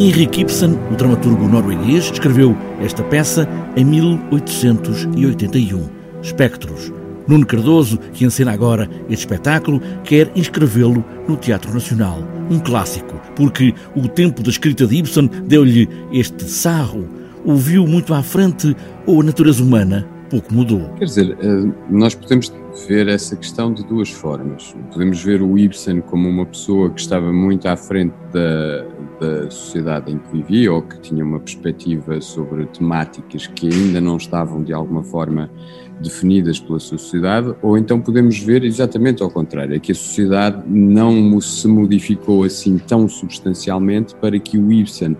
Henrik Ibsen, o dramaturgo norueguês, escreveu esta peça em 1881, Espectros. Nuno Cardoso, que encena agora este espetáculo, quer inscrevê-lo no Teatro Nacional. Um clássico, porque o tempo da escrita de Ibsen deu-lhe este sarro. O viu muito à frente ou a natureza humana pouco mudou? Quer dizer, eh, nós podemos ver essa questão de duas formas. Podemos ver o Ibsen como uma pessoa que estava muito à frente da, da sociedade em que vivia ou que tinha uma perspectiva sobre temáticas que ainda não estavam de alguma forma definidas pela sociedade, ou então podemos ver exatamente ao contrário, é que a sociedade não se modificou assim tão substancialmente para que o Ibsen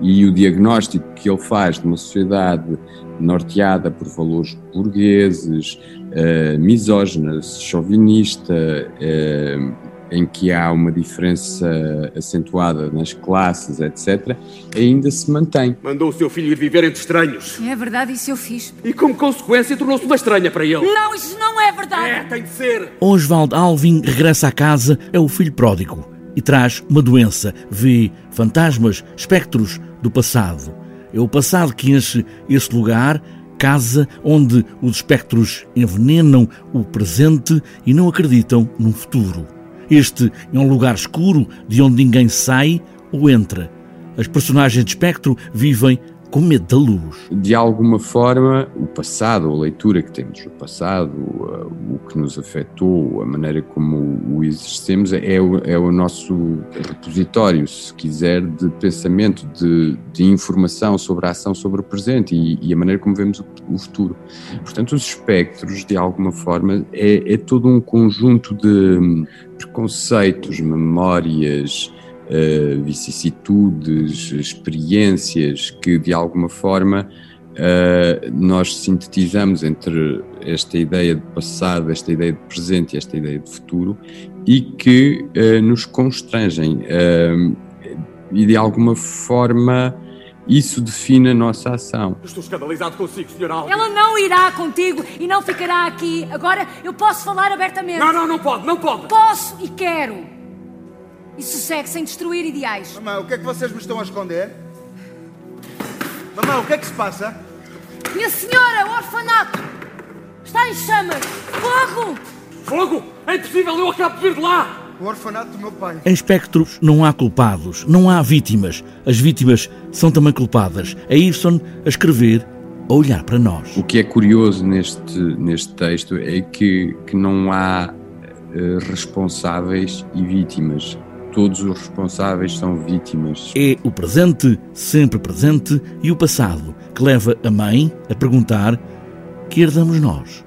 e o diagnóstico que ele faz de uma sociedade norteada por valores burgueses, uh, misógina, chauvinista, uh, em que há uma diferença acentuada nas classes, etc., ainda se mantém. Mandou o seu filho ir viver entre estranhos. É verdade, isso eu fiz. E como consequência tornou-se uma estranha para ele. Não, isso não é verdade. É, tem de ser. Oswald Alvin regressa à casa, é o filho pródigo e traz uma doença. Vê fantasmas, espectros do passado. É o passado que enche esse lugar, casa onde os espectros envenenam o presente e não acreditam num futuro. Este é um lugar escuro de onde ninguém sai ou entra. As personagens de espectro vivem com medo da luz. De alguma forma, o passado, a leitura que temos do passado, o que nos afetou, a maneira como o existemos, é o, é o nosso repositório, se quiser, de pensamento, de, de informação sobre a ação sobre o presente e, e a maneira como vemos o, o, futuro. Portanto, os espectros, de alguma forma, é, é todo um conjunto de preconceitos, memórias, uh, vicissitudes, experiências que de alguma forma uh, nós sintetizamos entre esta ideia de passado, esta ideia de presente e esta ideia de futuro e que uh, nos constrangem e de alguma forma isso define a nossa ação. Estou escandalizado consigo, Sr. Alves. Ela não irá contigo e não ficará aqui. Agora eu posso falar abertamente. Não, não, não pode, não pode. Posso e quero. E sossegue sem destruir ideais. Mamãe, o que é que vocês me estão a esconder? Mamãe, o que é que se passa? Minha senhora, o orfanato! Está em chamas! Fogo! Fogo? É impossível, eu acabo de vir de lá! O orfanato do meu pai. Em espectros não há culpados, não há vítimas. As vítimas são também culpadas. É Ibsen a escrever, a olhar para nós. O que é curioso neste, neste texto é que, que não há uh, responsáveis e vítimas todos os responsáveis são vítimas. É o presente, sempre presente, e o passado, que leva a mãe a perguntar: que herdamos nós?